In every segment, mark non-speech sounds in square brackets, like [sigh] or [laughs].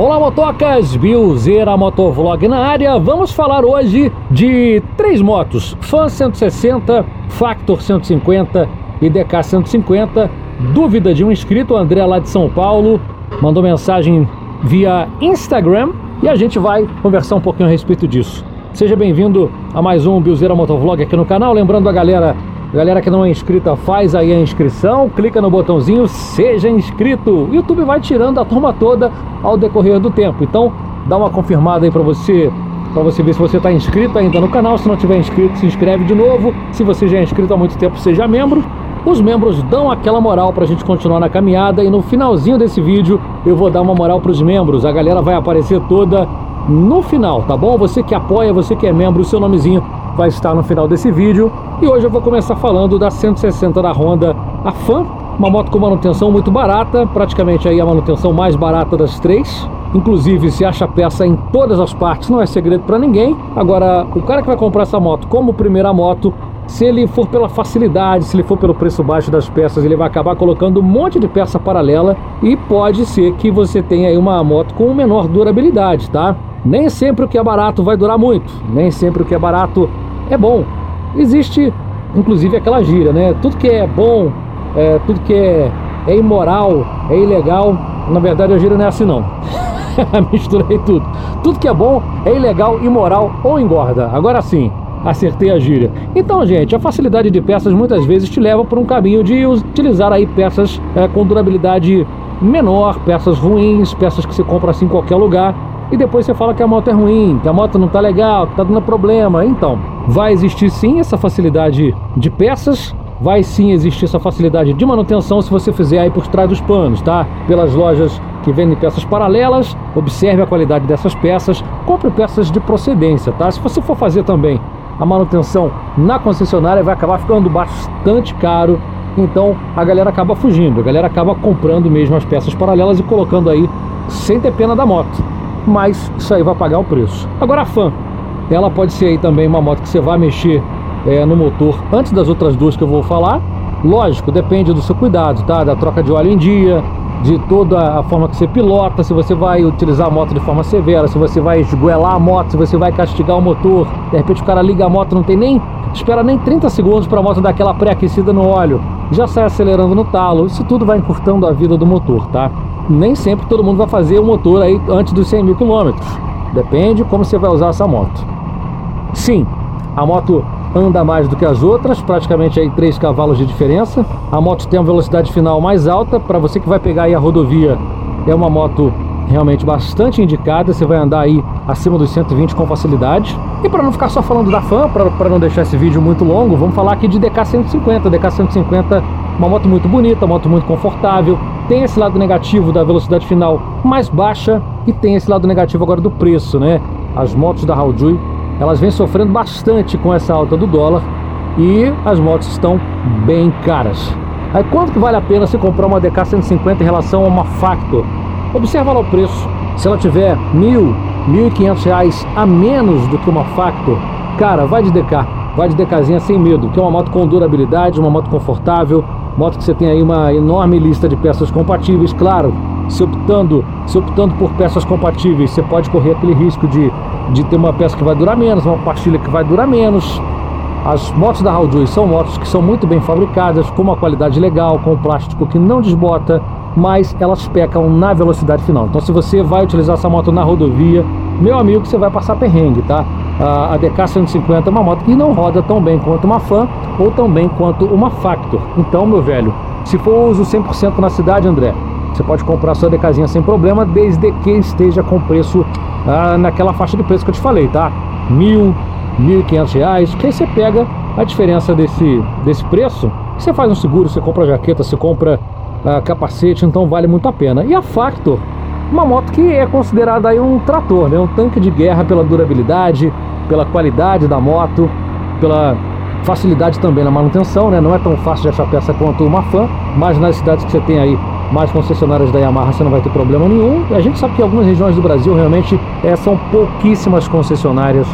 Olá, motocas! Bilzeira Motovlog na área. Vamos falar hoje de três motos: Fan 160, Factor 150 e DK 150. Dúvida de um inscrito, André lá de São Paulo, mandou mensagem via Instagram e a gente vai conversar um pouquinho a respeito disso. Seja bem-vindo a mais um Bilzeira Motovlog aqui no canal. Lembrando a galera Galera que não é inscrita, faz aí a inscrição, clica no botãozinho Seja Inscrito. O YouTube vai tirando a turma toda ao decorrer do tempo. Então, dá uma confirmada aí para você, para você ver se você está inscrito ainda no canal. Se não tiver inscrito, se inscreve de novo. Se você já é inscrito há muito tempo, seja membro. Os membros dão aquela moral para a gente continuar na caminhada e no finalzinho desse vídeo eu vou dar uma moral para os membros. A galera vai aparecer toda no final, tá bom? Você que apoia, você que é membro, o seu nomezinho vai estar no final desse vídeo. E hoje eu vou começar falando da 160 da Honda, a uma moto com manutenção muito barata, praticamente aí a manutenção mais barata das três. Inclusive, se acha peça em todas as partes, não é segredo para ninguém. Agora, o cara que vai comprar essa moto como primeira moto, se ele for pela facilidade, se ele for pelo preço baixo das peças, ele vai acabar colocando um monte de peça paralela e pode ser que você tenha aí uma moto com menor durabilidade, tá? Nem sempre o que é barato vai durar muito, nem sempre o que é barato é bom. Existe, inclusive, aquela gíria, né? Tudo que é bom, é, tudo que é, é imoral, é ilegal. Na verdade, a gíria não é assim, não. [laughs] Misturei tudo. Tudo que é bom é ilegal, imoral ou engorda. Agora sim, acertei a gíria. Então, gente, a facilidade de peças muitas vezes te leva por um caminho de utilizar aí peças é, com durabilidade menor, peças ruins, peças que se compra assim em qualquer lugar e depois você fala que a moto é ruim, que a moto não está legal, que está dando problema. Então, vai existir sim essa facilidade de peças, vai sim existir essa facilidade de manutenção se você fizer aí por trás dos panos, tá? Pelas lojas que vendem peças paralelas, observe a qualidade dessas peças, compre peças de procedência, tá? Se você for fazer também a manutenção na concessionária, vai acabar ficando bastante caro. Então a galera acaba fugindo, a galera acaba comprando mesmo as peças paralelas e colocando aí sem ter pena da moto mas isso aí vai pagar o preço. Agora a Fan, ela pode ser aí também uma moto que você vai mexer é, no motor antes das outras duas que eu vou falar. Lógico, depende do seu cuidado, tá? Da troca de óleo em dia, de toda a forma que você pilota, se você vai utilizar a moto de forma severa, se você vai esgoelar a moto, se você vai castigar o motor. De repente o cara liga a moto, não tem nem espera nem 30 segundos para a moto dar aquela pré-aquecida no óleo, já sai acelerando no talo. Isso tudo vai encurtando a vida do motor, tá? Nem sempre todo mundo vai fazer o motor aí antes dos 100 mil quilômetros. Depende como você vai usar essa moto. Sim, a moto anda mais do que as outras, praticamente aí 3 cavalos de diferença. A moto tem uma velocidade final mais alta, para você que vai pegar aí a rodovia, é uma moto realmente bastante indicada, você vai andar aí acima dos 120 com facilidade. E para não ficar só falando da fã, para não deixar esse vídeo muito longo, vamos falar aqui de DK150. DK150, uma moto muito bonita, uma moto muito confortável, tem esse lado negativo da velocidade final mais baixa e tem esse lado negativo agora do preço, né? As motos da Haojui, elas vêm sofrendo bastante com essa alta do dólar e as motos estão bem caras. Aí quanto que vale a pena você comprar uma DK 150 em relação a uma Factor? Observa lá o preço. Se ela tiver mil, mil e quinhentos reais a menos do que uma Factor, cara, vai de DK, vai de DKzinha sem medo, que é uma moto com durabilidade, uma moto confortável, Moto que você tem aí uma enorme lista de peças compatíveis, claro. Se optando, se optando por peças compatíveis, você pode correr aquele risco de, de ter uma peça que vai durar menos, uma pastilha que vai durar menos. As motos da Haldui são motos que são muito bem fabricadas, com uma qualidade legal, com plástico que não desbota, mas elas pecam na velocidade final. Então, se você vai utilizar essa moto na rodovia, meu amigo, você vai passar perrengue, tá? A DK 150 é uma moto que não roda tão bem quanto uma Fan ou tão bem quanto uma Factor. Então, meu velho, se for uso 100% na cidade, André, você pode comprar sua DKzinha sem problema, desde que esteja com preço ah, naquela faixa de preço que eu te falei, tá? Mil, mil e quinhentos reais, que aí você pega a diferença desse, desse preço, você faz um seguro, você compra jaqueta, você compra ah, capacete, então vale muito a pena. E a Factor, uma moto que é considerada aí um trator, né? um tanque de guerra pela durabilidade, pela qualidade da moto, pela facilidade também na manutenção, né? Não é tão fácil de achar peça quanto uma fã, mas nas cidades que você tem aí mais concessionárias da Yamaha você não vai ter problema nenhum. A gente sabe que algumas regiões do Brasil realmente é, são pouquíssimas concessionárias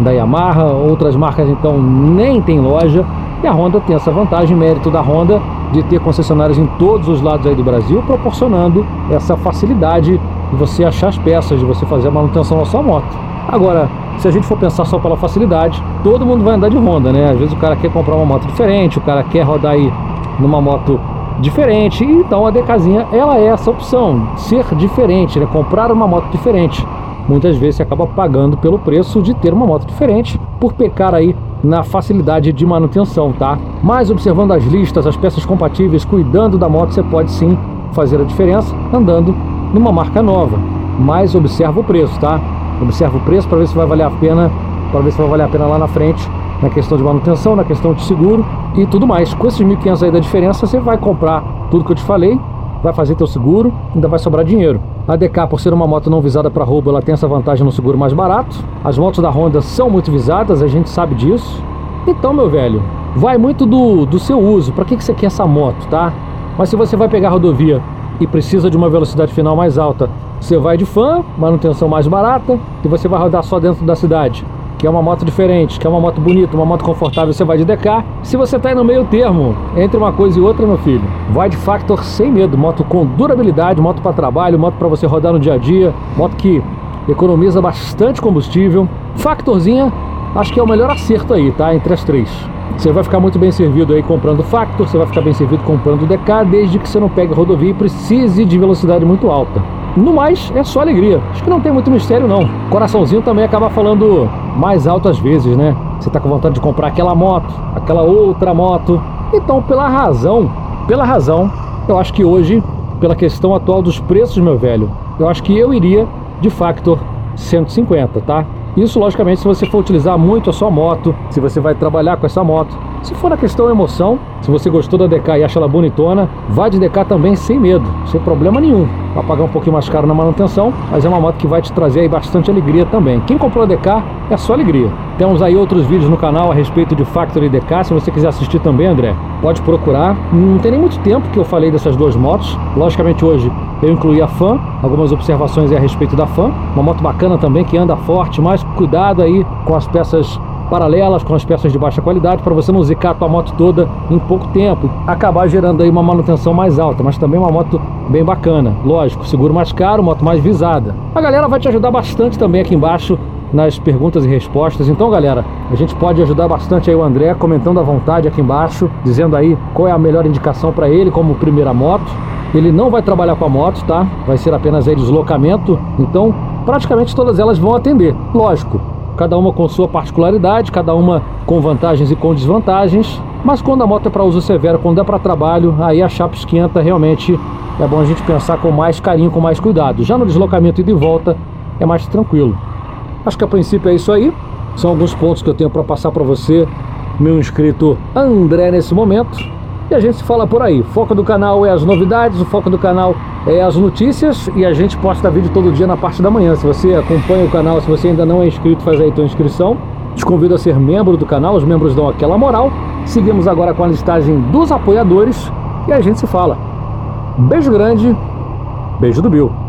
da Yamaha, outras marcas então nem tem loja. E a Honda tem essa vantagem, mérito da Honda de ter concessionárias em todos os lados aí do Brasil, proporcionando essa facilidade de você achar as peças, de você fazer a manutenção na sua moto. Agora, se a gente for pensar só pela facilidade, todo mundo vai andar de Honda, né? Às vezes o cara quer comprar uma moto diferente, o cara quer rodar aí numa moto diferente, então a DKzinha ela é essa opção, ser diferente, né? Comprar uma moto diferente. Muitas vezes você acaba pagando pelo preço de ter uma moto diferente por pecar aí na facilidade de manutenção, tá? Mas observando as listas, as peças compatíveis, cuidando da moto, você pode sim fazer a diferença andando numa marca nova. Mas observa o preço, tá? Observa o preço para ver se vai valer a pena, para ver se vai valer a pena lá na frente, na questão de manutenção, na questão de seguro e tudo mais. Com esses 1.500 aí da diferença, você vai comprar tudo que eu te falei, vai fazer teu seguro, ainda vai sobrar dinheiro. A DK, por ser uma moto não visada para roubo, ela tem essa vantagem no seguro mais barato. As motos da Honda são muito visadas, a gente sabe disso. Então, meu velho, vai muito do, do seu uso. Para que, que você quer essa moto, tá? Mas se você vai pegar rodovia e precisa de uma velocidade final mais alta, você vai de fã, manutenção mais barata, e você vai rodar só dentro da cidade que é uma moto diferente, que é uma moto bonita, uma moto confortável, você vai de DK. Se você está aí no meio termo, entre uma coisa e outra, meu filho, vai de Factor sem medo, moto com durabilidade, moto para trabalho, moto para você rodar no dia a dia, moto que economiza bastante combustível. Factorzinha, acho que é o melhor acerto aí, tá? Entre as três. Você vai ficar muito bem servido aí comprando Factor, você vai ficar bem servido comprando DK, desde que você não pegue rodovia e precise de velocidade muito alta. No mais, é só alegria. Acho que não tem muito mistério, não. Coraçãozinho também acaba falando mais alto às vezes, né? Você tá com vontade de comprar aquela moto, aquela outra moto. Então, pela razão, pela razão, eu acho que hoje, pela questão atual dos preços, meu velho, eu acho que eu iria de Factor 150, tá? Isso, logicamente, se você for utilizar muito a sua moto, se você vai trabalhar com essa moto. Se for na questão emoção, se você gostou da DK e acha ela bonitona, vá de DK também sem medo, sem problema nenhum. Vai pagar um pouquinho mais caro na manutenção, mas é uma moto que vai te trazer aí bastante alegria também. Quem comprou a DK é só alegria. Temos aí outros vídeos no canal a respeito de Factory DK, se você quiser assistir também, André, pode procurar. Não tem nem muito tempo que eu falei dessas duas motos. Logicamente hoje eu incluí a Fan, algumas observações a respeito da Fan. Uma moto bacana também que anda forte, mas cuidado aí com as peças paralelas com as peças de baixa qualidade para você não zicar a tua moto toda em pouco tempo, acabar gerando aí uma manutenção mais alta, mas também uma moto bem bacana. Lógico, seguro mais caro, moto mais visada. A galera vai te ajudar bastante também aqui embaixo nas perguntas e respostas. Então, galera, a gente pode ajudar bastante aí o André comentando à vontade aqui embaixo, dizendo aí qual é a melhor indicação para ele como primeira moto. Ele não vai trabalhar com a moto, tá? Vai ser apenas aí deslocamento. Então, praticamente todas elas vão atender. Lógico, cada uma com sua particularidade, cada uma com vantagens e com desvantagens. Mas quando a moto é para uso severo, quando é para trabalho, aí a chapa esquenta realmente é bom a gente pensar com mais carinho, com mais cuidado. Já no deslocamento e de volta é mais tranquilo. Acho que a princípio é isso aí. São alguns pontos que eu tenho para passar para você, meu inscrito André, nesse momento. E a gente se fala por aí. O foco do canal é as novidades, o foco do canal é as notícias e a gente posta vídeo todo dia na parte da manhã. Se você acompanha o canal, se você ainda não é inscrito, faz aí tua inscrição. Te convido a ser membro do canal, os membros dão aquela moral. Seguimos agora com a listagem dos apoiadores e a gente se fala. Beijo grande, beijo do Bill.